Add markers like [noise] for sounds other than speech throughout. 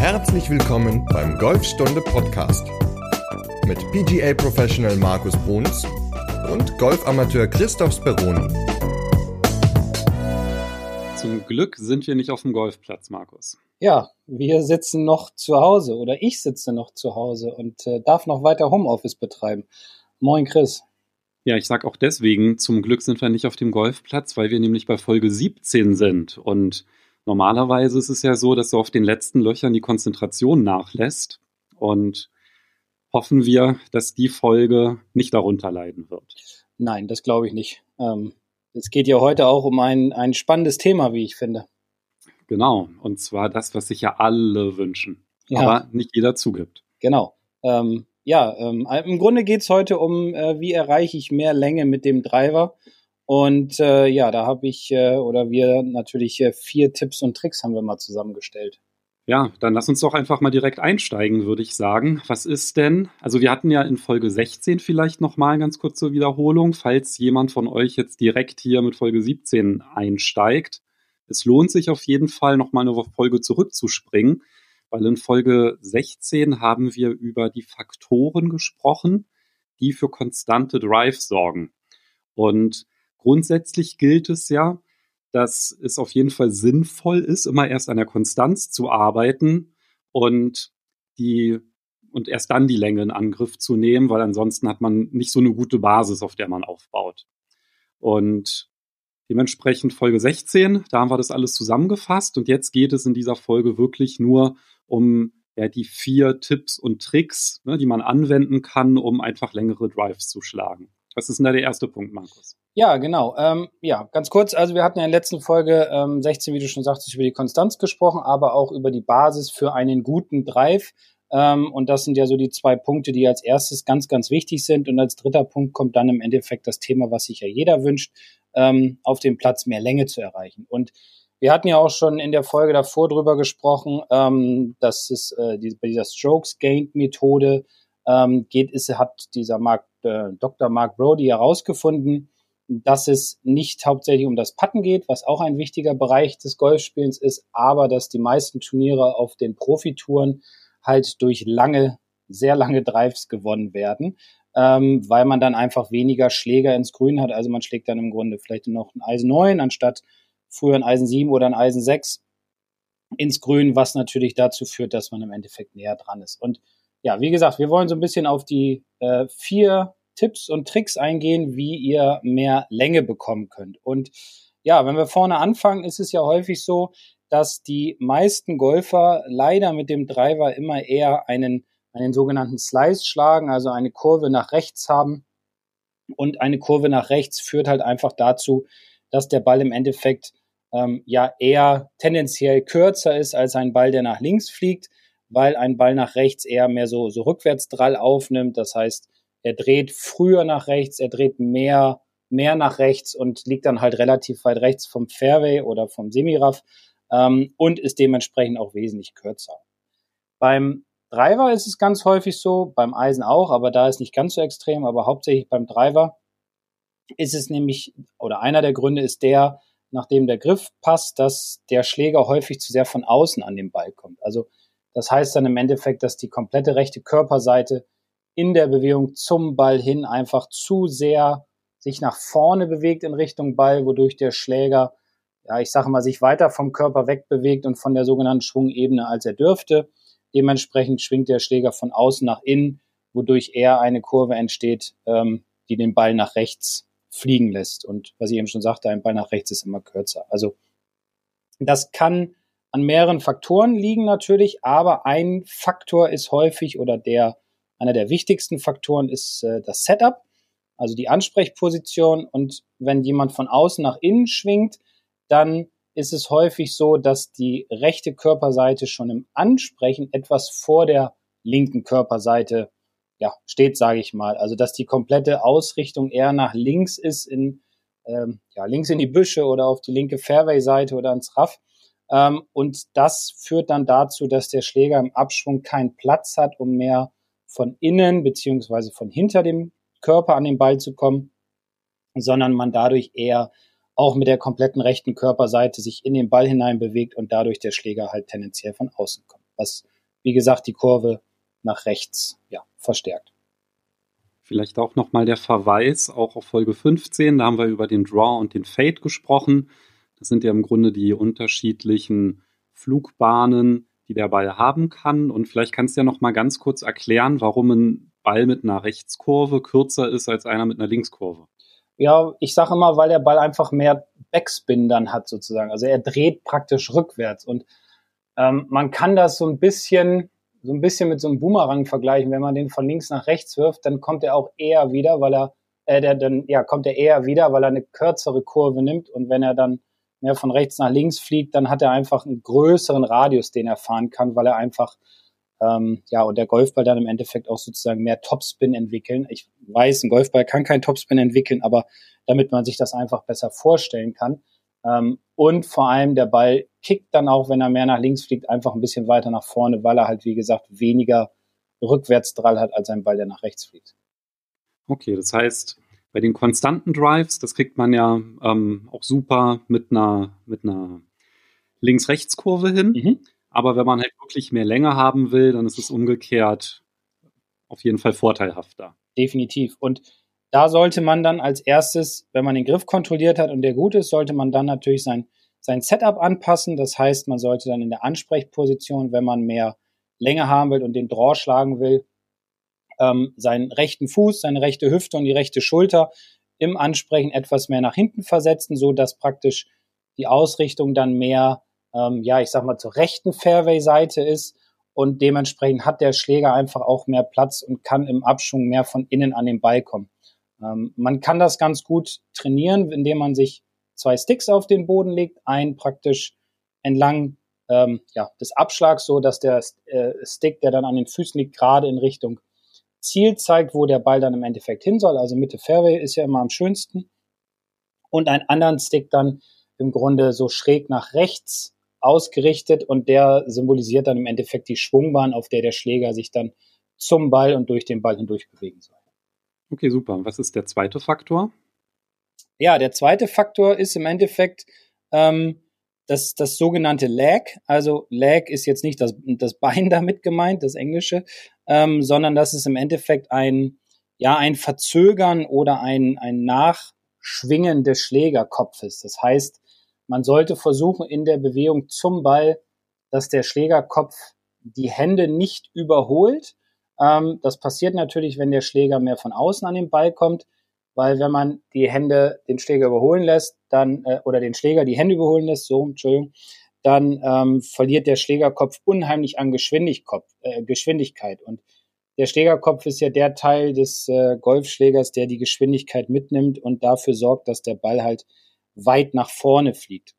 Herzlich willkommen beim Golfstunde Podcast mit PGA Professional Markus Bruns und Golfamateur Christoph Speroni. Zum Glück sind wir nicht auf dem Golfplatz, Markus. Ja, wir sitzen noch zu Hause oder ich sitze noch zu Hause und äh, darf noch weiter Homeoffice betreiben. Moin Chris. Ja, ich sag auch deswegen, zum Glück sind wir nicht auf dem Golfplatz, weil wir nämlich bei Folge 17 sind. Und normalerweise ist es ja so, dass so auf den letzten Löchern die Konzentration nachlässt. Und hoffen wir, dass die Folge nicht darunter leiden wird. Nein, das glaube ich nicht. Ähm, es geht ja heute auch um ein, ein spannendes Thema, wie ich finde. Genau, und zwar das, was sich ja alle wünschen, ja. aber nicht jeder zugibt. Genau. Ähm, ja, ähm, im Grunde geht es heute um, äh, wie erreiche ich mehr Länge mit dem Driver. Und äh, ja, da habe ich äh, oder wir natürlich äh, vier Tipps und Tricks haben wir mal zusammengestellt. Ja, dann lass uns doch einfach mal direkt einsteigen, würde ich sagen. Was ist denn? Also wir hatten ja in Folge 16 vielleicht noch mal ganz kurz zur Wiederholung, falls jemand von euch jetzt direkt hier mit Folge 17 einsteigt. Es lohnt sich auf jeden Fall noch mal eine Folge zurückzuspringen, weil in Folge 16 haben wir über die Faktoren gesprochen, die für konstante Drive sorgen. Und grundsätzlich gilt es ja, dass es auf jeden Fall sinnvoll ist, immer erst an der Konstanz zu arbeiten und die und erst dann die Länge in Angriff zu nehmen, weil ansonsten hat man nicht so eine gute Basis, auf der man aufbaut. Und dementsprechend Folge 16, da haben wir das alles zusammengefasst und jetzt geht es in dieser Folge wirklich nur um ja, die vier Tipps und Tricks, ne, die man anwenden kann, um einfach längere Drives zu schlagen. Was ist denn da der erste Punkt, Markus? Ja, genau. Ähm, ja, ganz kurz. Also wir hatten ja in der letzten Folge ähm, 16, wie du schon sagtest, über die Konstanz gesprochen, aber auch über die Basis für einen guten Drive. Ähm, und das sind ja so die zwei Punkte, die als erstes ganz, ganz wichtig sind. Und als dritter Punkt kommt dann im Endeffekt das Thema, was sich ja jeder wünscht, ähm, auf dem Platz mehr Länge zu erreichen. Und wir hatten ja auch schon in der Folge davor drüber gesprochen, ähm, dass es äh, die, bei dieser Strokes Gained Methode ähm, geht, ist, hat dieser Mark, äh, Dr. Mark Brody herausgefunden, dass es nicht hauptsächlich um das Putten geht, was auch ein wichtiger Bereich des Golfspielens ist, aber dass die meisten Turniere auf den Profitouren halt durch lange, sehr lange Drives gewonnen werden, ähm, weil man dann einfach weniger Schläger ins Grün hat. Also man schlägt dann im Grunde vielleicht noch ein Eisen 9 anstatt früher ein Eisen 7 oder ein Eisen 6 ins Grün, was natürlich dazu führt, dass man im Endeffekt näher dran ist. Und ja, wie gesagt, wir wollen so ein bisschen auf die äh, vier Tipps und Tricks eingehen, wie ihr mehr Länge bekommen könnt. Und ja, wenn wir vorne anfangen, ist es ja häufig so, dass die meisten Golfer leider mit dem Driver immer eher einen, einen sogenannten Slice schlagen, also eine Kurve nach rechts haben. Und eine Kurve nach rechts führt halt einfach dazu, dass der Ball im Endeffekt ähm, ja eher tendenziell kürzer ist als ein Ball, der nach links fliegt, weil ein Ball nach rechts eher mehr so, so Rückwärtsdrall aufnimmt. Das heißt, er dreht früher nach rechts, er dreht mehr, mehr nach rechts und liegt dann halt relativ weit rechts vom Fairway oder vom Semiraff ähm, und ist dementsprechend auch wesentlich kürzer. Beim Driver ist es ganz häufig so, beim Eisen auch, aber da ist nicht ganz so extrem, aber hauptsächlich beim Driver ist es nämlich, oder einer der Gründe ist der, nachdem der Griff passt, dass der Schläger häufig zu sehr von außen an den Ball kommt. Also das heißt dann im Endeffekt, dass die komplette rechte Körperseite in der Bewegung zum Ball hin einfach zu sehr sich nach vorne bewegt in Richtung Ball, wodurch der Schläger, ja, ich sage mal, sich weiter vom Körper wegbewegt und von der sogenannten Schwungebene, als er dürfte. Dementsprechend schwingt der Schläger von außen nach innen, wodurch eher eine Kurve entsteht, ähm, die den Ball nach rechts fliegen lässt. Und was ich eben schon sagte, ein Ball nach rechts ist immer kürzer. Also das kann an mehreren Faktoren liegen natürlich, aber ein Faktor ist häufig oder der einer der wichtigsten Faktoren ist äh, das Setup, also die Ansprechposition. Und wenn jemand von außen nach innen schwingt, dann ist es häufig so, dass die rechte Körperseite schon im Ansprechen etwas vor der linken Körperseite ja, steht, sage ich mal. Also dass die komplette Ausrichtung eher nach links ist, in ähm, ja, links in die Büsche oder auf die linke Fairway-Seite oder ins Raff. Ähm, und das führt dann dazu, dass der Schläger im Abschwung keinen Platz hat, um mehr von innen beziehungsweise von hinter dem Körper an den Ball zu kommen, sondern man dadurch eher auch mit der kompletten rechten Körperseite sich in den Ball hinein bewegt und dadurch der Schläger halt tendenziell von außen kommt. was, wie gesagt, die Kurve nach rechts ja, verstärkt. Vielleicht auch nochmal der Verweis, auch auf Folge 15, da haben wir über den Draw und den Fade gesprochen. Das sind ja im Grunde die unterschiedlichen Flugbahnen, die der Ball haben kann. Und vielleicht kannst du ja nochmal ganz kurz erklären, warum ein Ball mit einer Rechtskurve kürzer ist als einer mit einer Linkskurve. Ja, ich sage immer, weil der Ball einfach mehr Backspin dann hat sozusagen. Also er dreht praktisch rückwärts und ähm, man kann das so ein bisschen so ein bisschen mit so einem Boomerang vergleichen. Wenn man den von links nach rechts wirft, dann kommt er auch eher wieder, weil er äh, der, dann ja kommt er eher wieder, weil er eine kürzere Kurve nimmt und wenn er dann mehr von rechts nach links fliegt, dann hat er einfach einen größeren Radius, den er fahren kann, weil er einfach ähm, ja, und der Golfball dann im Endeffekt auch sozusagen mehr Topspin entwickeln. Ich weiß, ein Golfball kann kein Topspin entwickeln, aber damit man sich das einfach besser vorstellen kann. Ähm, und vor allem der Ball kickt dann auch, wenn er mehr nach links fliegt, einfach ein bisschen weiter nach vorne, weil er halt, wie gesagt, weniger Rückwärtsdrall hat als ein Ball, der nach rechts fliegt. Okay, das heißt, bei den konstanten Drives, das kriegt man ja ähm, auch super mit einer, mit einer Links-Rechts-Kurve hin. Mhm. Aber wenn man halt wirklich mehr Länge haben will, dann ist es umgekehrt auf jeden Fall vorteilhafter. Definitiv. Und da sollte man dann als erstes, wenn man den Griff kontrolliert hat und der gut ist, sollte man dann natürlich sein, sein Setup anpassen. Das heißt, man sollte dann in der Ansprechposition, wenn man mehr Länge haben will und den Draw schlagen will, ähm, seinen rechten Fuß, seine rechte Hüfte und die rechte Schulter im Ansprechen etwas mehr nach hinten versetzen, so dass praktisch die Ausrichtung dann mehr ähm, ja, ich sag mal, zur rechten Fairway-Seite ist und dementsprechend hat der Schläger einfach auch mehr Platz und kann im Abschwung mehr von innen an den Ball kommen. Ähm, man kann das ganz gut trainieren, indem man sich zwei Sticks auf den Boden legt, einen praktisch entlang ähm, ja, des Abschlags, so dass der äh, Stick, der dann an den Füßen liegt, gerade in Richtung Ziel zeigt, wo der Ball dann im Endeffekt hin soll. Also Mitte Fairway ist ja immer am schönsten. Und einen anderen Stick dann im Grunde so schräg nach rechts ausgerichtet und der symbolisiert dann im Endeffekt die Schwungbahn, auf der der Schläger sich dann zum Ball und durch den Ball hindurch bewegen soll. Okay, super. Was ist der zweite Faktor? Ja, der zweite Faktor ist im Endeffekt ähm, das, das sogenannte Lag. Also Lag ist jetzt nicht das, das Bein [laughs] damit gemeint, das Englische, ähm, sondern das ist im Endeffekt ein, ja, ein Verzögern oder ein, ein Nachschwingen des Schlägerkopfes. Das heißt, man sollte versuchen, in der Bewegung zum Ball, dass der Schlägerkopf die Hände nicht überholt. Ähm, das passiert natürlich, wenn der Schläger mehr von außen an den Ball kommt, weil wenn man die Hände den Schläger überholen lässt, dann äh, oder den Schläger die Hände überholen lässt, so Entschuldigung, dann ähm, verliert der Schlägerkopf unheimlich an Geschwindigkeit, äh, Geschwindigkeit. Und der Schlägerkopf ist ja der Teil des äh, Golfschlägers, der die Geschwindigkeit mitnimmt und dafür sorgt, dass der Ball halt weit nach vorne fliegt.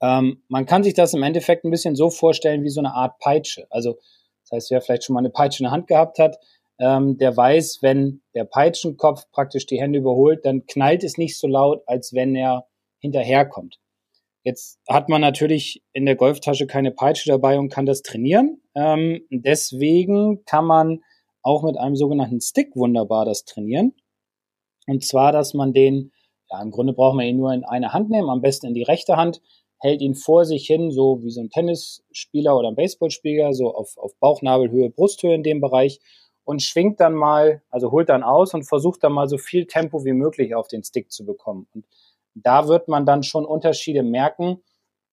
Ähm, man kann sich das im Endeffekt ein bisschen so vorstellen wie so eine Art Peitsche. Also das heißt, wer vielleicht schon mal eine Peitsche in der Hand gehabt hat, ähm, der weiß, wenn der Peitschenkopf praktisch die Hände überholt, dann knallt es nicht so laut, als wenn er hinterherkommt. Jetzt hat man natürlich in der Golftasche keine Peitsche dabei und kann das trainieren. Ähm, deswegen kann man auch mit einem sogenannten Stick wunderbar das trainieren. Und zwar, dass man den ja, im Grunde braucht man ihn nur in eine Hand nehmen, am besten in die rechte Hand, hält ihn vor sich hin, so wie so ein Tennisspieler oder ein Baseballspieler, so auf, auf Bauchnabelhöhe, Brusthöhe in dem Bereich und schwingt dann mal, also holt dann aus und versucht dann mal so viel Tempo wie möglich auf den Stick zu bekommen. Und da wird man dann schon Unterschiede merken.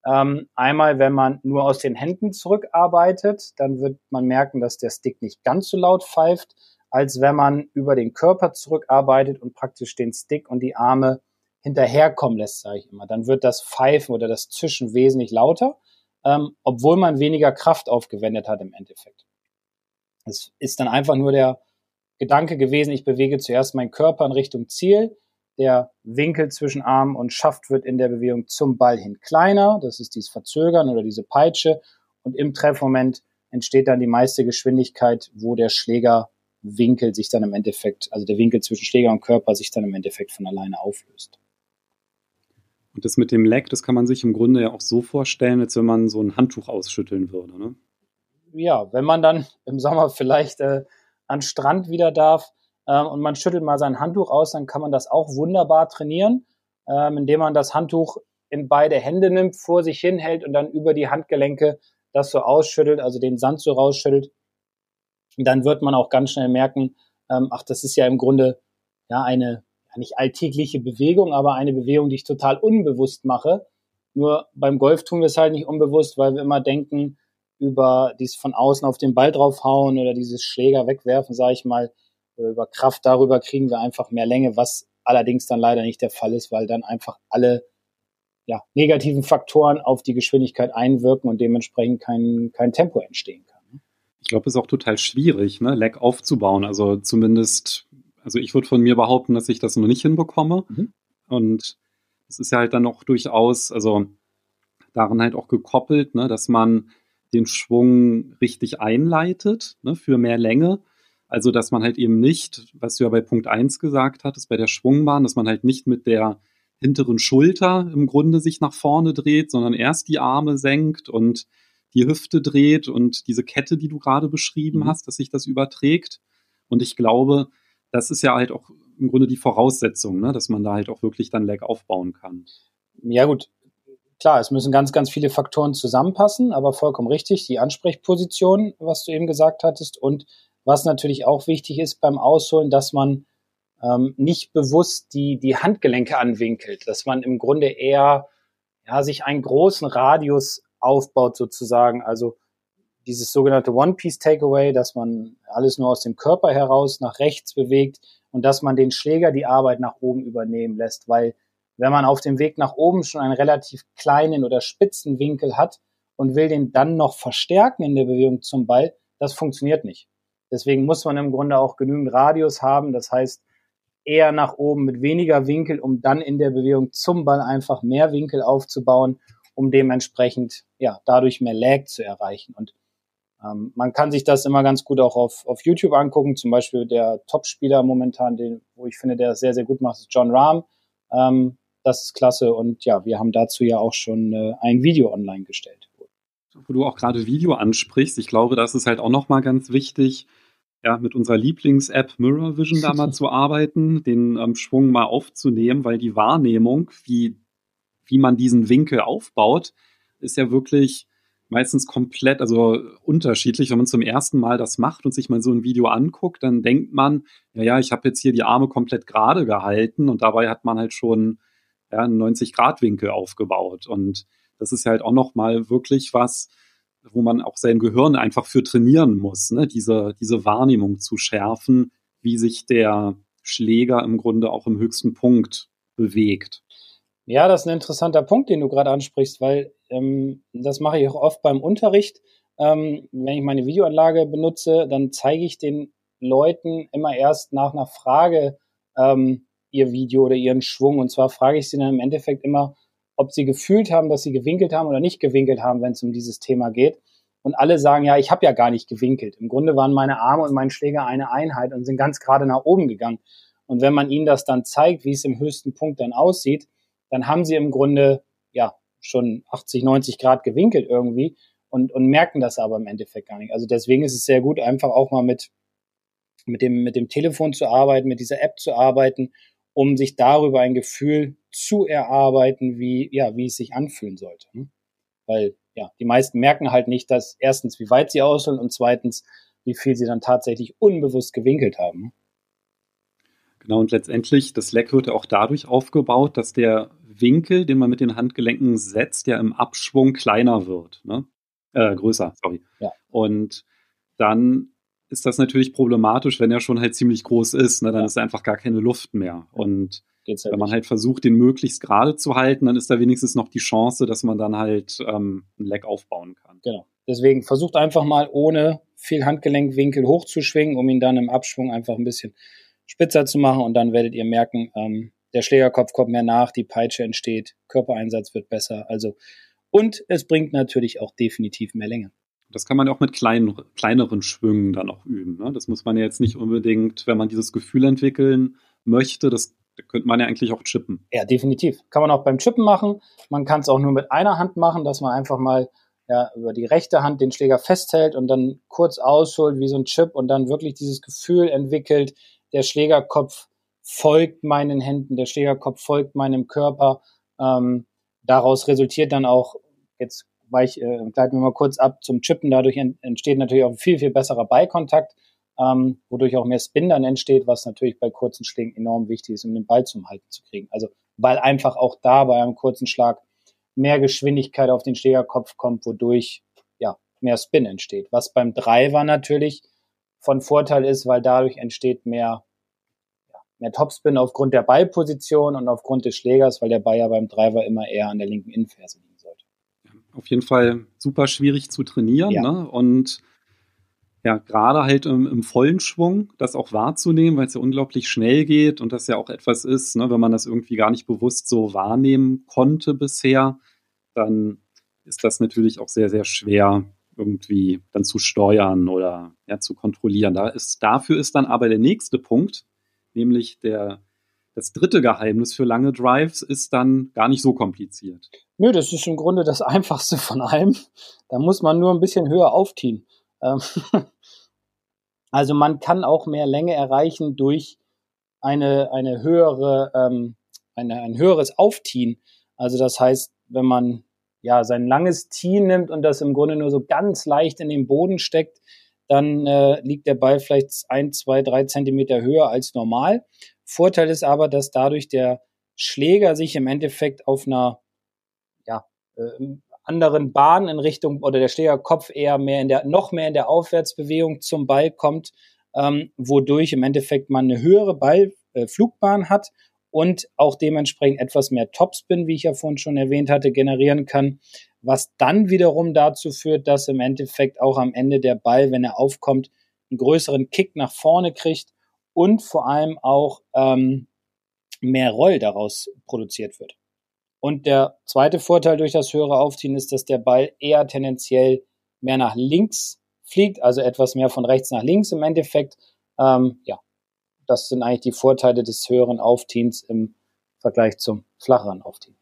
Ähm, einmal, wenn man nur aus den Händen zurückarbeitet, dann wird man merken, dass der Stick nicht ganz so laut pfeift als wenn man über den Körper zurückarbeitet und praktisch den Stick und die Arme hinterherkommen lässt, sage ich immer. Dann wird das Pfeifen oder das Zischen wesentlich lauter, ähm, obwohl man weniger Kraft aufgewendet hat im Endeffekt. Es ist dann einfach nur der Gedanke gewesen, ich bewege zuerst meinen Körper in Richtung Ziel. Der Winkel zwischen Arm und Schaft wird in der Bewegung zum Ball hin kleiner. Das ist dieses Verzögern oder diese Peitsche. Und im Treffmoment entsteht dann die meiste Geschwindigkeit, wo der Schläger Winkel sich dann im Endeffekt, also der Winkel zwischen Schläger und Körper sich dann im Endeffekt von alleine auflöst. Und das mit dem Leck, das kann man sich im Grunde ja auch so vorstellen, als wenn man so ein Handtuch ausschütteln würde, ne? Ja, wenn man dann im Sommer vielleicht äh, an Strand wieder darf äh, und man schüttelt mal sein Handtuch aus, dann kann man das auch wunderbar trainieren, äh, indem man das Handtuch in beide Hände nimmt, vor sich hinhält und dann über die Handgelenke das so ausschüttelt, also den Sand so rausschüttelt, dann wird man auch ganz schnell merken, ähm, ach, das ist ja im Grunde ja eine nicht alltägliche Bewegung, aber eine Bewegung, die ich total unbewusst mache. Nur beim Golf tun wir es halt nicht unbewusst, weil wir immer denken, über dies von außen auf den Ball draufhauen oder dieses Schläger wegwerfen, sage ich mal, oder über Kraft darüber kriegen wir einfach mehr Länge, was allerdings dann leider nicht der Fall ist, weil dann einfach alle ja, negativen Faktoren auf die Geschwindigkeit einwirken und dementsprechend kein, kein Tempo entstehen kann. Ich glaube, es ist auch total schwierig, ne, Lag aufzubauen. Also zumindest, also ich würde von mir behaupten, dass ich das noch nicht hinbekomme. Mhm. Und es ist ja halt dann auch durchaus, also daran halt auch gekoppelt, ne, dass man den Schwung richtig einleitet ne, für mehr Länge. Also, dass man halt eben nicht, was du ja bei Punkt 1 gesagt hattest, bei der Schwungbahn, dass man halt nicht mit der hinteren Schulter im Grunde sich nach vorne dreht, sondern erst die Arme senkt und die Hüfte dreht und diese Kette, die du gerade beschrieben mhm. hast, dass sich das überträgt. Und ich glaube, das ist ja halt auch im Grunde die Voraussetzung, ne, dass man da halt auch wirklich dann Leg aufbauen kann. Ja gut, klar, es müssen ganz, ganz viele Faktoren zusammenpassen, aber vollkommen richtig, die Ansprechposition, was du eben gesagt hattest und was natürlich auch wichtig ist beim Ausholen, dass man ähm, nicht bewusst die, die Handgelenke anwinkelt, dass man im Grunde eher ja, sich einen großen Radius aufbaut sozusagen, also dieses sogenannte One-Piece-Takeaway, dass man alles nur aus dem Körper heraus nach rechts bewegt und dass man den Schläger die Arbeit nach oben übernehmen lässt, weil wenn man auf dem Weg nach oben schon einen relativ kleinen oder spitzen Winkel hat und will den dann noch verstärken in der Bewegung zum Ball, das funktioniert nicht. Deswegen muss man im Grunde auch genügend Radius haben. Das heißt, eher nach oben mit weniger Winkel, um dann in der Bewegung zum Ball einfach mehr Winkel aufzubauen, um dementsprechend ja dadurch mehr Lag zu erreichen. Und ähm, man kann sich das immer ganz gut auch auf, auf YouTube angucken. Zum Beispiel der Topspieler momentan, den, wo ich finde, der das sehr, sehr gut macht, ist John Rahm. Ähm, das ist klasse. Und ja, wir haben dazu ja auch schon äh, ein Video online gestellt. Wo du auch gerade Video ansprichst, ich glaube, das ist halt auch nochmal ganz wichtig, ja, mit unserer Lieblings-App Mirror Vision da mal [laughs] zu arbeiten, den ähm, Schwung mal aufzunehmen, weil die Wahrnehmung, wie, wie man diesen Winkel aufbaut, ist ja wirklich meistens komplett, also unterschiedlich. Wenn man zum ersten Mal das macht und sich mal so ein Video anguckt, dann denkt man, ja, ja, ich habe jetzt hier die Arme komplett gerade gehalten und dabei hat man halt schon ja, einen 90-Grad-Winkel aufgebaut. Und das ist halt auch nochmal wirklich was, wo man auch sein Gehirn einfach für trainieren muss, ne? diese, diese Wahrnehmung zu schärfen, wie sich der Schläger im Grunde auch im höchsten Punkt bewegt. Ja, das ist ein interessanter Punkt, den du gerade ansprichst, weil ähm, das mache ich auch oft beim Unterricht. Ähm, wenn ich meine Videoanlage benutze, dann zeige ich den Leuten immer erst nach einer Frage ähm, ihr Video oder ihren Schwung. Und zwar frage ich sie dann im Endeffekt immer, ob sie gefühlt haben, dass sie gewinkelt haben oder nicht gewinkelt haben, wenn es um dieses Thema geht. Und alle sagen, ja, ich habe ja gar nicht gewinkelt. Im Grunde waren meine Arme und mein Schläger eine Einheit und sind ganz gerade nach oben gegangen. Und wenn man ihnen das dann zeigt, wie es im höchsten Punkt dann aussieht, dann haben sie im Grunde ja schon 80, 90 Grad gewinkelt irgendwie und, und merken das aber im Endeffekt gar nicht. Also deswegen ist es sehr gut, einfach auch mal mit, mit, dem, mit dem Telefon zu arbeiten, mit dieser App zu arbeiten um sich darüber ein Gefühl zu erarbeiten, wie, ja, wie es sich anfühlen sollte. Ne? Weil, ja, die meisten merken halt nicht, dass erstens, wie weit sie ausholen und zweitens, wie viel sie dann tatsächlich unbewusst gewinkelt haben. Ne? Genau, und letztendlich, das Leck wird ja auch dadurch aufgebaut, dass der Winkel, den man mit den Handgelenken setzt, ja im Abschwung kleiner wird. Ne? Äh, größer, sorry. Ja. Und dann ist das natürlich problematisch, wenn er schon halt ziemlich groß ist. Ne? Dann ja. ist einfach gar keine Luft mehr. Und Geht's wenn man halt versucht, den möglichst gerade zu halten, dann ist da wenigstens noch die Chance, dass man dann halt ähm, ein Leck aufbauen kann. Genau. Deswegen versucht einfach mal ohne viel Handgelenkwinkel hochzuschwingen, um ihn dann im Abschwung einfach ein bisschen spitzer zu machen und dann werdet ihr merken, ähm, der Schlägerkopf kommt mehr nach, die Peitsche entsteht, Körpereinsatz wird besser. Also und es bringt natürlich auch definitiv mehr Länge. Das kann man ja auch mit kleinen, kleineren Schwüngen dann auch üben. Ne? Das muss man ja jetzt nicht unbedingt, wenn man dieses Gefühl entwickeln möchte, das könnte man ja eigentlich auch chippen. Ja, definitiv. Kann man auch beim Chippen machen. Man kann es auch nur mit einer Hand machen, dass man einfach mal ja, über die rechte Hand den Schläger festhält und dann kurz ausholt wie so ein Chip und dann wirklich dieses Gefühl entwickelt, der Schlägerkopf folgt meinen Händen, der Schlägerkopf folgt meinem Körper. Ähm, daraus resultiert dann auch jetzt weich, äh, gleiten wir mal kurz ab zum Chippen. Dadurch entsteht natürlich auch ein viel, viel besserer Beikontakt, ähm, wodurch auch mehr Spin dann entsteht, was natürlich bei kurzen Schlägen enorm wichtig ist, um den Ball zum Halten zu kriegen. Also weil einfach auch da bei einem kurzen Schlag mehr Geschwindigkeit auf den Schlägerkopf kommt, wodurch ja mehr Spin entsteht. Was beim Driver natürlich von Vorteil ist, weil dadurch entsteht mehr mehr Topspin aufgrund der Ballposition und aufgrund des Schlägers, weil der Ball ja beim Driver immer eher an der linken Innenferse liegen sollte. Auf jeden Fall super schwierig zu trainieren ja. ne? und ja, gerade halt im, im, vollen Schwung, das auch wahrzunehmen, weil es ja unglaublich schnell geht und das ja auch etwas ist, ne, wenn man das irgendwie gar nicht bewusst so wahrnehmen konnte bisher, dann ist das natürlich auch sehr, sehr schwer irgendwie dann zu steuern oder ja, zu kontrollieren. Da ist, dafür ist dann aber der nächste Punkt, nämlich der, das dritte Geheimnis für lange Drives ist dann gar nicht so kompliziert. Nö, das ist im Grunde das [laughs] einfachste von allem. Da muss man nur ein bisschen höher aufziehen. Ähm, [laughs] also man kann auch mehr Länge erreichen durch eine, eine höhere, ähm, eine, ein höheres Aufziehen. Also das heißt, wenn man ja sein langes Tee nimmt und das im Grunde nur so ganz leicht in den Boden steckt, dann äh, liegt der Ball vielleicht ein, zwei, drei Zentimeter höher als normal. Vorteil ist aber, dass dadurch der Schläger sich im Endeffekt auf einer ja, äh, anderen Bahn in Richtung oder der Schlägerkopf eher mehr in der noch mehr in der Aufwärtsbewegung zum Ball kommt, ähm, wodurch im Endeffekt man eine höhere Ballflugbahn äh, hat und auch dementsprechend etwas mehr Topspin, wie ich ja vorhin schon erwähnt hatte, generieren kann, was dann wiederum dazu führt, dass im Endeffekt auch am Ende der Ball, wenn er aufkommt, einen größeren Kick nach vorne kriegt und vor allem auch ähm, mehr Roll daraus produziert wird. Und der zweite Vorteil durch das höhere Aufziehen ist, dass der Ball eher tendenziell mehr nach links fliegt, also etwas mehr von rechts nach links im Endeffekt. Ähm, ja, das sind eigentlich die Vorteile des höheren Aufziehens im Vergleich zum flacheren Aufziehen.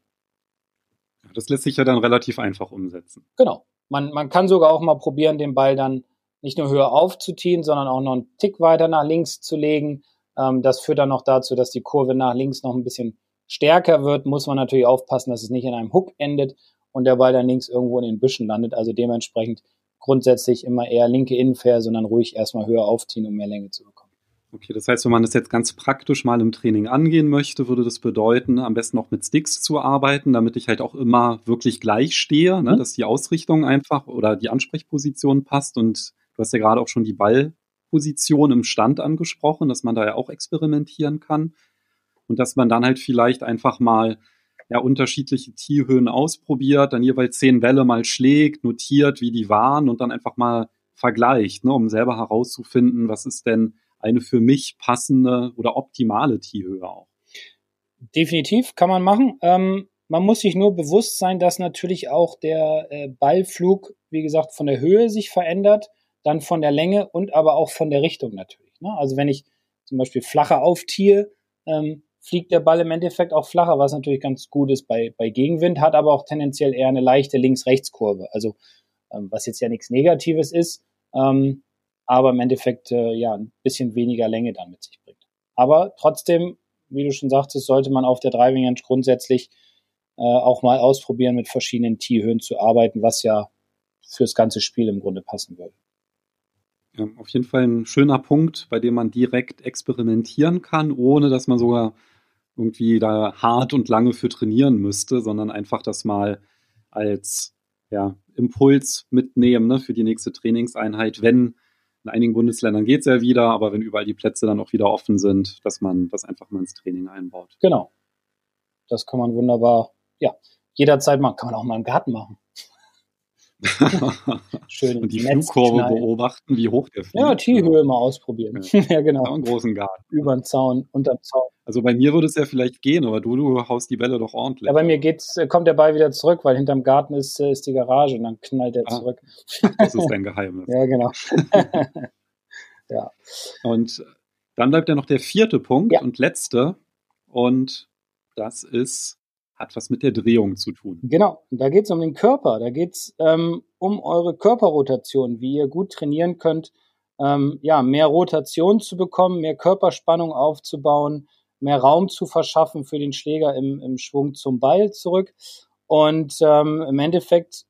Das lässt sich ja dann relativ einfach umsetzen. Genau. Man, man kann sogar auch mal probieren, den Ball dann nicht nur höher aufzuziehen, sondern auch noch einen Tick weiter nach links zu legen. Ähm, das führt dann noch dazu, dass die Kurve nach links noch ein bisschen stärker wird. Muss man natürlich aufpassen, dass es nicht in einem Hook endet und der Ball dann links irgendwo in den Büschen landet. Also dementsprechend grundsätzlich immer eher linke Innenferse und dann ruhig erstmal höher aufziehen, um mehr Länge zu bekommen. Okay, das heißt, wenn man das jetzt ganz praktisch mal im Training angehen möchte, würde das bedeuten, am besten auch mit Sticks zu arbeiten, damit ich halt auch immer wirklich gleich stehe, ne? Mhm. dass die Ausrichtung einfach oder die Ansprechposition passt. Und du hast ja gerade auch schon die Ballposition im Stand angesprochen, dass man da ja auch experimentieren kann. Und dass man dann halt vielleicht einfach mal ja, unterschiedliche Tierhöhen ausprobiert, dann jeweils zehn Bälle mal schlägt, notiert, wie die waren und dann einfach mal vergleicht, ne, um selber herauszufinden, was ist denn eine für mich passende oder optimale T-Höhe auch. Definitiv kann man machen. Ähm, man muss sich nur bewusst sein, dass natürlich auch der äh, Ballflug, wie gesagt, von der Höhe sich verändert, dann von der Länge und aber auch von der Richtung natürlich. Ne? Also wenn ich zum Beispiel flacher auftiere, ähm, fliegt der Ball im Endeffekt auch flacher, was natürlich ganz gut ist bei, bei Gegenwind, hat aber auch tendenziell eher eine leichte Links-Rechts-Kurve. Also ähm, was jetzt ja nichts Negatives ist, ähm, aber im Endeffekt äh, ja ein bisschen weniger Länge dann mit sich bringt. Aber trotzdem, wie du schon sagtest, sollte man auf der Driving Range grundsätzlich äh, auch mal ausprobieren, mit verschiedenen T-Höhen zu arbeiten, was ja fürs ganze Spiel im Grunde passen würde. Ja, auf jeden Fall ein schöner Punkt, bei dem man direkt experimentieren kann, ohne dass man sogar irgendwie da hart und lange für trainieren müsste, sondern einfach das mal als ja, Impuls mitnehmen ne, für die nächste Trainingseinheit, wenn in einigen Bundesländern geht es ja wieder, aber wenn überall die Plätze dann auch wieder offen sind, dass man das einfach mal ins Training einbaut. Genau. Das kann man wunderbar, ja, jederzeit machen. Kann man auch mal im Garten machen. [laughs] Schön und die Flugkurve beobachten, wie hoch der fliegt. Ja, T-Höhe mal ausprobieren. Ja, [laughs] ja genau. Ja, einen großen Garten. Über den Zaun, unterm Zaun. Also bei mir würde es ja vielleicht gehen, aber du, du haust die Bälle doch ordentlich. Ja, bei mir geht's, äh, kommt der Ball wieder zurück, weil hinterm Garten ist, äh, ist die Garage und dann knallt er ah, zurück. [laughs] Das ist dein Geheimnis. ja, genau. ja. Und dann bleibt ja noch der vierte Punkt ja. und letzte. Und das ist hat was mit der Drehung zu tun. Genau, da geht es um den Körper, da geht es ähm, um eure Körperrotation, wie ihr gut trainieren könnt, ähm, ja, mehr Rotation zu bekommen, mehr Körperspannung aufzubauen, mehr Raum zu verschaffen für den Schläger im, im Schwung zum Ball zurück. Und ähm, im Endeffekt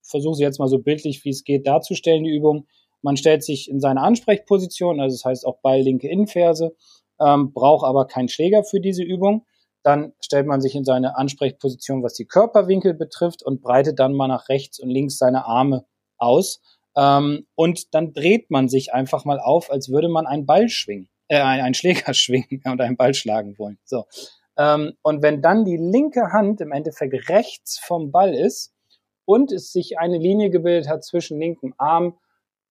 versuche sie jetzt mal so bildlich, wie es geht, darzustellen, die Übung. Man stellt sich in seine Ansprechposition, also das heißt auch Ball linke Innenferse, ähm, braucht aber keinen Schläger für diese Übung. Dann stellt man sich in seine Ansprechposition, was die Körperwinkel betrifft und breitet dann mal nach rechts und links seine Arme aus. Ähm, und dann dreht man sich einfach mal auf, als würde man einen Ball schwingen, äh, einen Schläger [laughs] schwingen und einen Ball schlagen wollen. So. Ähm, und wenn dann die linke Hand im Endeffekt rechts vom Ball ist und es sich eine Linie gebildet hat zwischen linkem Arm,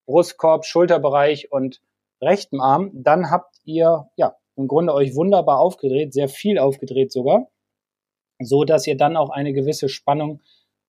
Brustkorb, Schulterbereich und rechtem Arm, dann habt ihr ja im Grunde euch wunderbar aufgedreht, sehr viel aufgedreht sogar, so dass ihr dann auch eine gewisse Spannung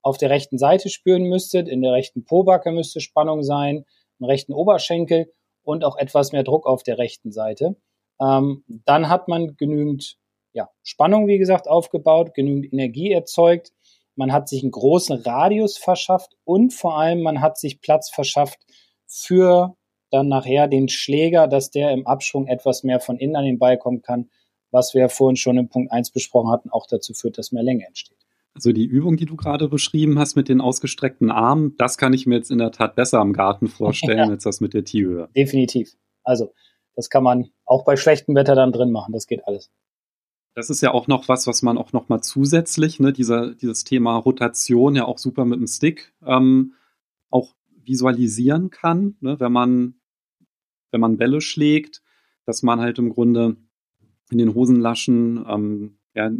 auf der rechten Seite spüren müsstet. In der rechten Pobacke müsste Spannung sein, im rechten Oberschenkel und auch etwas mehr Druck auf der rechten Seite. Ähm, dann hat man genügend ja, Spannung, wie gesagt, aufgebaut, genügend Energie erzeugt. Man hat sich einen großen Radius verschafft und vor allem man hat sich Platz verschafft für dann nachher den Schläger, dass der im Abschwung etwas mehr von innen an den Ball kommen kann, was wir ja vorhin schon im Punkt 1 besprochen hatten, auch dazu führt, dass mehr Länge entsteht. Also die Übung, die du gerade beschrieben hast mit den ausgestreckten Armen, das kann ich mir jetzt in der Tat besser am Garten vorstellen, ja. [laughs] als das mit der T-Höhe. Definitiv. Also das kann man auch bei schlechtem Wetter dann drin machen. Das geht alles. Das ist ja auch noch was, was man auch noch mal zusätzlich, ne, dieser, dieses Thema Rotation ja auch super mit dem Stick ähm, auch visualisieren kann, ne, wenn man wenn man Bälle schlägt, dass man halt im Grunde in den Hosenlaschen ähm, ja,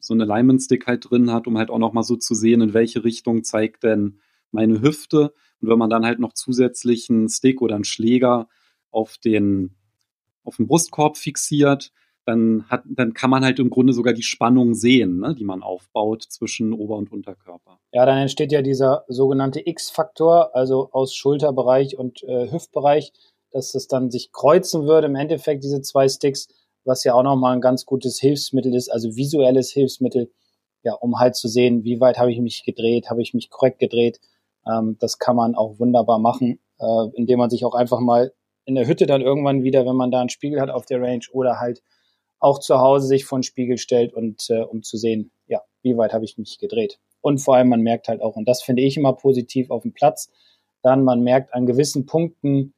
so eine Lyman-Stick halt drin hat, um halt auch noch mal so zu sehen, in welche Richtung zeigt denn meine Hüfte. Und wenn man dann halt noch zusätzlich einen Stick oder einen Schläger auf den, auf den Brustkorb fixiert, dann, hat, dann kann man halt im Grunde sogar die Spannung sehen, ne, die man aufbaut zwischen Ober- und Unterkörper. Ja, dann entsteht ja dieser sogenannte X-Faktor, also aus Schulterbereich und äh, Hüftbereich, dass es dann sich kreuzen würde, im Endeffekt diese zwei Sticks, was ja auch nochmal ein ganz gutes Hilfsmittel ist, also visuelles Hilfsmittel, ja, um halt zu sehen, wie weit habe ich mich gedreht, habe ich mich korrekt gedreht. Ähm, das kann man auch wunderbar machen, äh, indem man sich auch einfach mal in der Hütte dann irgendwann wieder, wenn man da einen Spiegel hat auf der Range oder halt auch zu Hause sich vor den Spiegel stellt und äh, um zu sehen, ja, wie weit habe ich mich gedreht. Und vor allem, man merkt halt auch, und das finde ich immer positiv auf dem Platz, dann man merkt an gewissen Punkten,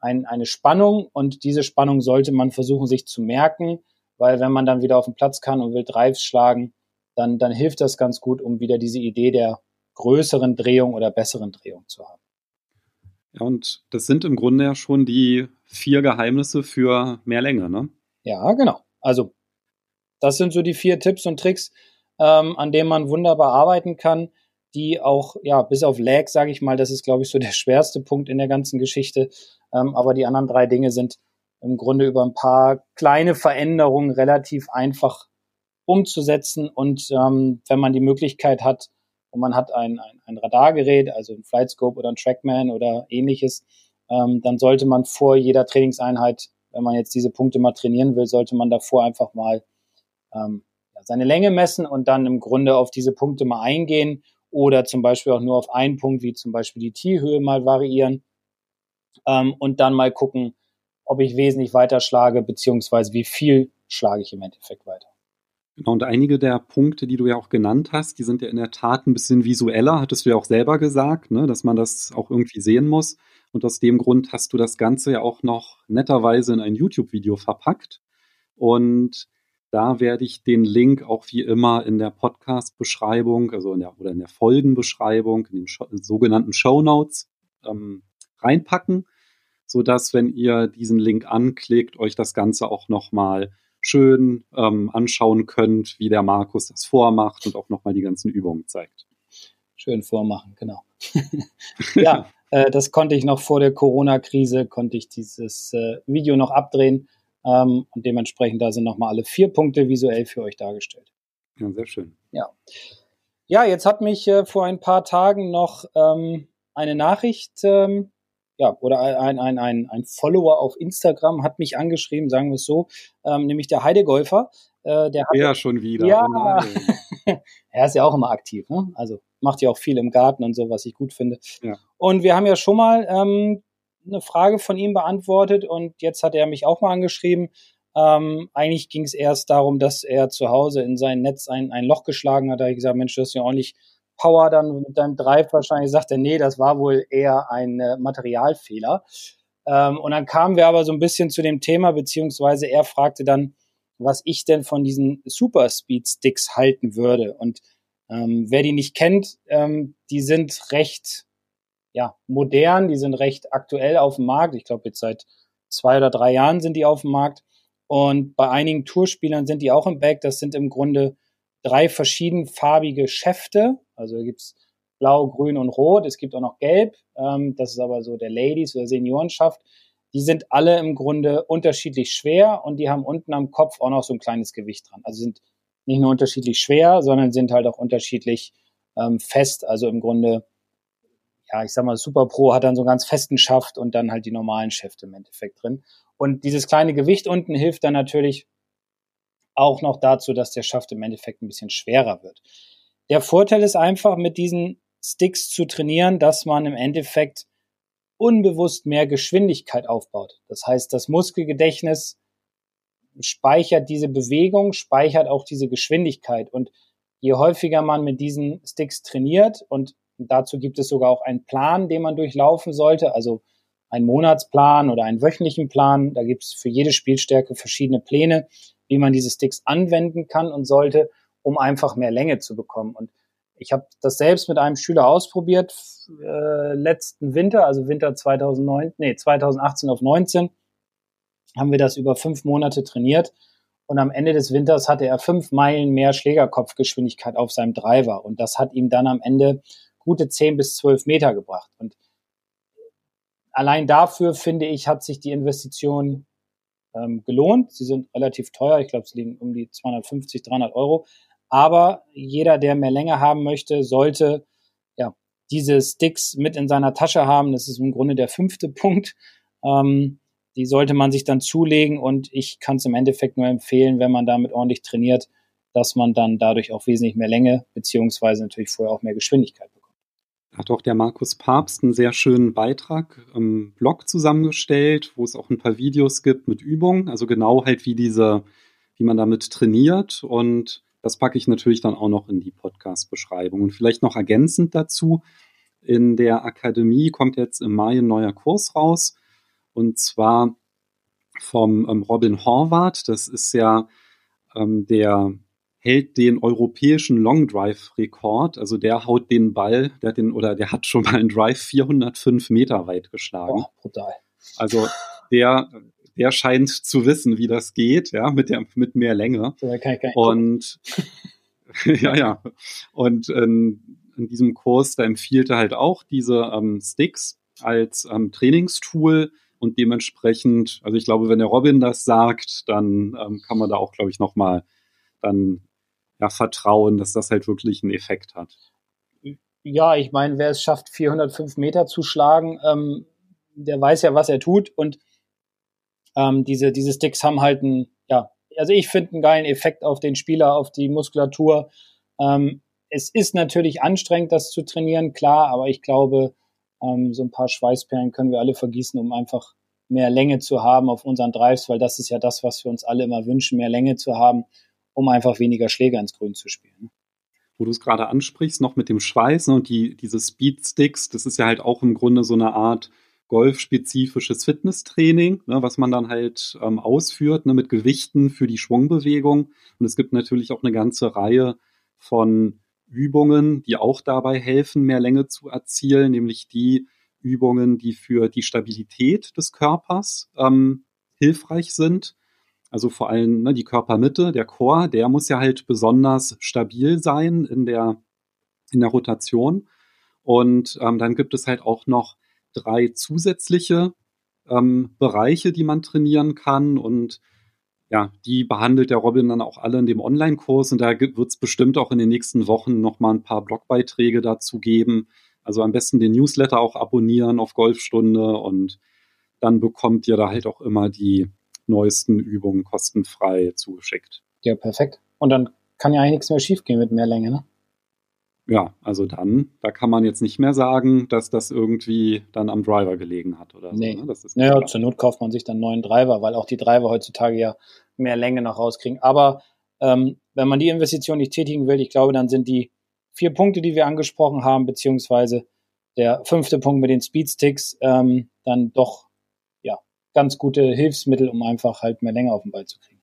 ein, eine Spannung und diese Spannung sollte man versuchen, sich zu merken, weil wenn man dann wieder auf den Platz kann und will Drives schlagen, dann, dann hilft das ganz gut, um wieder diese Idee der größeren Drehung oder besseren Drehung zu haben. Ja, und das sind im Grunde ja schon die vier Geheimnisse für mehr Länge, ne? Ja, genau. Also, das sind so die vier Tipps und Tricks, ähm, an denen man wunderbar arbeiten kann, die auch, ja, bis auf Lag, sage ich mal, das ist, glaube ich, so der [laughs] schwerste Punkt in der ganzen Geschichte, ähm, aber die anderen drei Dinge sind im Grunde über ein paar kleine Veränderungen relativ einfach umzusetzen. Und ähm, wenn man die Möglichkeit hat, und man hat ein, ein, ein Radargerät, also ein Flightscope oder ein Trackman oder ähnliches, ähm, dann sollte man vor jeder Trainingseinheit, wenn man jetzt diese Punkte mal trainieren will, sollte man davor einfach mal ähm, seine Länge messen und dann im Grunde auf diese Punkte mal eingehen oder zum Beispiel auch nur auf einen Punkt, wie zum Beispiel die T-Höhe mal variieren ähm, und dann mal gucken, ob ich wesentlich weiter schlage, beziehungsweise wie viel schlage ich im Endeffekt weiter. Genau, und einige der Punkte, die du ja auch genannt hast, die sind ja in der Tat ein bisschen visueller, hattest du ja auch selber gesagt, ne, dass man das auch irgendwie sehen muss. Und aus dem Grund hast du das Ganze ja auch noch netterweise in ein YouTube-Video verpackt. Und da werde ich den Link auch wie immer in der Podcast-Beschreibung, also in der, oder in der Folgenbeschreibung, in den sogenannten Show Notes ähm, reinpacken so dass, wenn ihr diesen Link anklickt, euch das Ganze auch nochmal schön ähm, anschauen könnt, wie der Markus das vormacht und auch nochmal die ganzen Übungen zeigt. Schön vormachen, genau. [laughs] ja, äh, das konnte ich noch vor der Corona-Krise, konnte ich dieses äh, Video noch abdrehen ähm, und dementsprechend da sind nochmal alle vier Punkte visuell für euch dargestellt. Ja, sehr schön. Ja, ja jetzt hat mich äh, vor ein paar Tagen noch ähm, eine Nachricht ähm, ja, oder ein, ein, ein, ein Follower auf Instagram hat mich angeschrieben, sagen wir es so, ähm, nämlich der Heidegolfer. Äh, der hat, ja, schon wieder. Ja, oh [laughs] er ist ja auch immer aktiv, ne? also macht ja auch viel im Garten und so, was ich gut finde. Ja. Und wir haben ja schon mal ähm, eine Frage von ihm beantwortet und jetzt hat er mich auch mal angeschrieben. Ähm, eigentlich ging es erst darum, dass er zu Hause in sein Netz ein, ein Loch geschlagen hat. Da habe ich gesagt, Mensch, du hast ja ordentlich Power dann mit deinem Drive wahrscheinlich sagt er, nee, das war wohl eher ein äh, Materialfehler. Ähm, und dann kamen wir aber so ein bisschen zu dem Thema, beziehungsweise er fragte dann, was ich denn von diesen Super Speed Sticks halten würde. Und ähm, wer die nicht kennt, ähm, die sind recht ja, modern, die sind recht aktuell auf dem Markt. Ich glaube, jetzt seit zwei oder drei Jahren sind die auf dem Markt. Und bei einigen Tourspielern sind die auch im Bag. Das sind im Grunde drei verschiedenfarbige Schäfte. Also da gibt's Blau, Grün und Rot. Es gibt auch noch Gelb. Ähm, das ist aber so der Ladies- oder Seniorenschaft. Die sind alle im Grunde unterschiedlich schwer und die haben unten am Kopf auch noch so ein kleines Gewicht dran. Also sind nicht nur unterschiedlich schwer, sondern sind halt auch unterschiedlich ähm, fest. Also im Grunde, ja, ich sag mal, Super Pro hat dann so einen ganz festen Schaft und dann halt die normalen Schäfte im Endeffekt drin. Und dieses kleine Gewicht unten hilft dann natürlich auch noch dazu, dass der Schaft im Endeffekt ein bisschen schwerer wird. Der Vorteil ist einfach, mit diesen Sticks zu trainieren, dass man im Endeffekt unbewusst mehr Geschwindigkeit aufbaut. Das heißt, das Muskelgedächtnis speichert diese Bewegung, speichert auch diese Geschwindigkeit. Und je häufiger man mit diesen Sticks trainiert, und dazu gibt es sogar auch einen Plan, den man durchlaufen sollte, also einen Monatsplan oder einen wöchentlichen Plan. Da gibt es für jede Spielstärke verschiedene Pläne, wie man diese Sticks anwenden kann und sollte, um einfach mehr Länge zu bekommen. Und ich habe das selbst mit einem Schüler ausprobiert äh, letzten Winter, also Winter 2009, nee, 2018 auf 19 haben wir das über fünf Monate trainiert. Und am Ende des Winters hatte er fünf Meilen mehr Schlägerkopfgeschwindigkeit auf seinem Driver. Und das hat ihm dann am Ende gute zehn bis zwölf Meter gebracht. Und allein dafür, finde ich, hat sich die Investition ähm, gelohnt. Sie sind relativ teuer. Ich glaube, sie liegen um die 250, 300 Euro. Aber jeder, der mehr Länge haben möchte, sollte ja diese Sticks mit in seiner Tasche haben. Das ist im Grunde der fünfte [laughs] Punkt. Ähm, die sollte man sich dann zulegen und ich kann es im Endeffekt nur empfehlen, wenn man damit ordentlich trainiert, dass man dann dadurch auch wesentlich mehr Länge beziehungsweise natürlich vorher auch mehr Geschwindigkeit bekommt. Hat auch der Markus Papst einen sehr schönen Beitrag im Blog zusammengestellt, wo es auch ein paar Videos gibt mit Übungen, also genau halt wie diese, wie man damit trainiert und das packe ich natürlich dann auch noch in die Podcast-Beschreibung. Und vielleicht noch ergänzend dazu, in der Akademie kommt jetzt im Mai ein neuer Kurs raus und zwar vom ähm, Robin Horvath. Das ist ja ähm, der hält den europäischen Long Drive Rekord. Also der haut den Ball, der hat den oder der hat schon mal einen Drive 405 Meter weit geschlagen. Oh, brutal. Also der der scheint zu wissen, wie das geht, ja, mit der mit mehr Länge. So, und [laughs] ja, ja. Und in, in diesem Kurs, da empfiehlt er halt auch diese ähm, Sticks als ähm, Trainingstool und dementsprechend, also ich glaube, wenn der Robin das sagt, dann ähm, kann man da auch, glaube ich, nochmal dann ja, vertrauen, dass das halt wirklich einen Effekt hat. Ja, ich meine, wer es schafft, 405 Meter zu schlagen, ähm, der weiß ja, was er tut und ähm, diese, diese Sticks haben halt einen, ja, also ich finde einen geilen Effekt auf den Spieler, auf die Muskulatur. Ähm, es ist natürlich anstrengend, das zu trainieren, klar, aber ich glaube, ähm, so ein paar Schweißperlen können wir alle vergießen, um einfach mehr Länge zu haben auf unseren Drives, weil das ist ja das, was wir uns alle immer wünschen, mehr Länge zu haben, um einfach weniger Schläger ins Grün zu spielen. Wo du es gerade ansprichst, noch mit dem Schweiß ne, und die, diese Speedsticks, das ist ja halt auch im Grunde so eine Art golfspezifisches Fitnesstraining, ne, was man dann halt ähm, ausführt ne, mit Gewichten für die Schwungbewegung. Und es gibt natürlich auch eine ganze Reihe von Übungen, die auch dabei helfen, mehr Länge zu erzielen, nämlich die Übungen, die für die Stabilität des Körpers ähm, hilfreich sind. Also vor allem ne, die Körpermitte, der Chor, der muss ja halt besonders stabil sein in der, in der Rotation. Und ähm, dann gibt es halt auch noch drei zusätzliche ähm, Bereiche, die man trainieren kann. Und ja, die behandelt der Robin dann auch alle in dem Online-Kurs und da wird es bestimmt auch in den nächsten Wochen nochmal ein paar Blogbeiträge dazu geben. Also am besten den Newsletter auch abonnieren auf Golfstunde und dann bekommt ihr da halt auch immer die neuesten Übungen kostenfrei zugeschickt. Ja, perfekt. Und dann kann ja eigentlich nichts mehr schiefgehen mit mehr Länge, ne? Ja, also dann, da kann man jetzt nicht mehr sagen, dass das irgendwie dann am Driver gelegen hat oder nee. so. Ne? Das ist naja, klar. zur Not kauft man sich dann neuen Driver, weil auch die Driver heutzutage ja mehr Länge noch rauskriegen. Aber ähm, wenn man die Investition nicht tätigen will, ich glaube, dann sind die vier Punkte, die wir angesprochen haben, beziehungsweise der fünfte Punkt mit den Speedsticks, ähm, dann doch ja ganz gute Hilfsmittel, um einfach halt mehr Länge auf den Ball zu kriegen.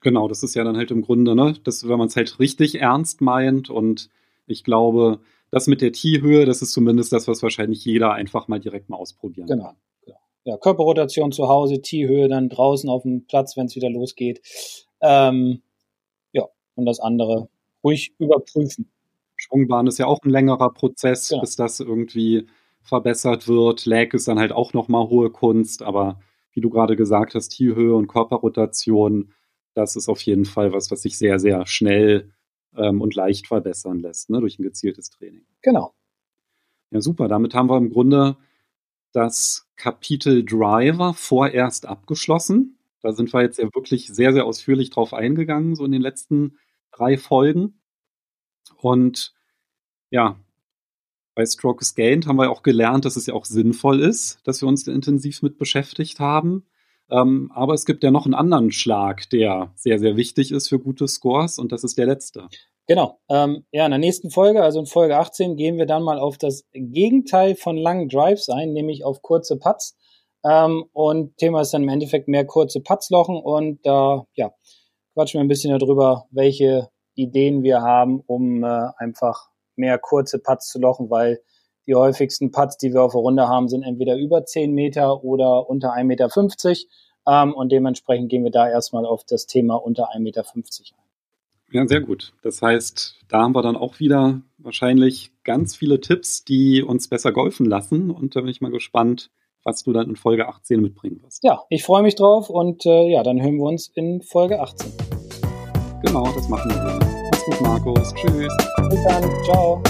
Genau, das ist ja dann halt im Grunde, ne, dass wenn man es halt richtig ernst meint und ich glaube, das mit der T-Höhe, das ist zumindest das, was wahrscheinlich jeder einfach mal direkt mal ausprobieren genau. kann. Genau. Ja, Körperrotation zu Hause, T-Höhe dann draußen auf dem Platz, wenn es wieder losgeht. Ähm, ja, und das andere ruhig überprüfen. Schwungbahn ist ja auch ein längerer Prozess, genau. bis das irgendwie verbessert wird. Lag ist dann halt auch nochmal hohe Kunst, aber wie du gerade gesagt hast, T-Höhe und Körperrotation, das ist auf jeden Fall was, was sich sehr, sehr schnell ähm, und leicht verbessern lässt, ne, durch ein gezieltes Training. Genau. Ja, super. Damit haben wir im Grunde das Kapitel Driver vorerst abgeschlossen. Da sind wir jetzt ja wirklich sehr, sehr ausführlich drauf eingegangen, so in den letzten drei Folgen. Und ja, bei Strokes Gained haben wir auch gelernt, dass es ja auch sinnvoll ist, dass wir uns da intensiv mit beschäftigt haben. Ähm, aber es gibt ja noch einen anderen Schlag, der sehr, sehr wichtig ist für gute Scores und das ist der letzte. Genau. Ähm, ja, in der nächsten Folge, also in Folge 18, gehen wir dann mal auf das Gegenteil von langen Drives ein, nämlich auf kurze Putts. Ähm, und Thema ist dann im Endeffekt mehr kurze Putzlochen und da, äh, ja, quatschen wir ein bisschen darüber, welche Ideen wir haben, um äh, einfach mehr kurze Putts zu lochen, weil die häufigsten Putts, die wir auf der Runde haben, sind entweder über 10 Meter oder unter 1,50 Meter. Ähm, und dementsprechend gehen wir da erstmal auf das Thema unter 1,50 Meter ein. Ja, sehr gut. Das heißt, da haben wir dann auch wieder wahrscheinlich ganz viele Tipps, die uns besser golfen lassen. Und da bin ich mal gespannt, was du dann in Folge 18 mitbringen wirst. Ja, ich freue mich drauf und äh, ja, dann hören wir uns in Folge 18. Genau, das machen wir. Mach's gut, Markus. Tschüss. Bis dann. Ciao.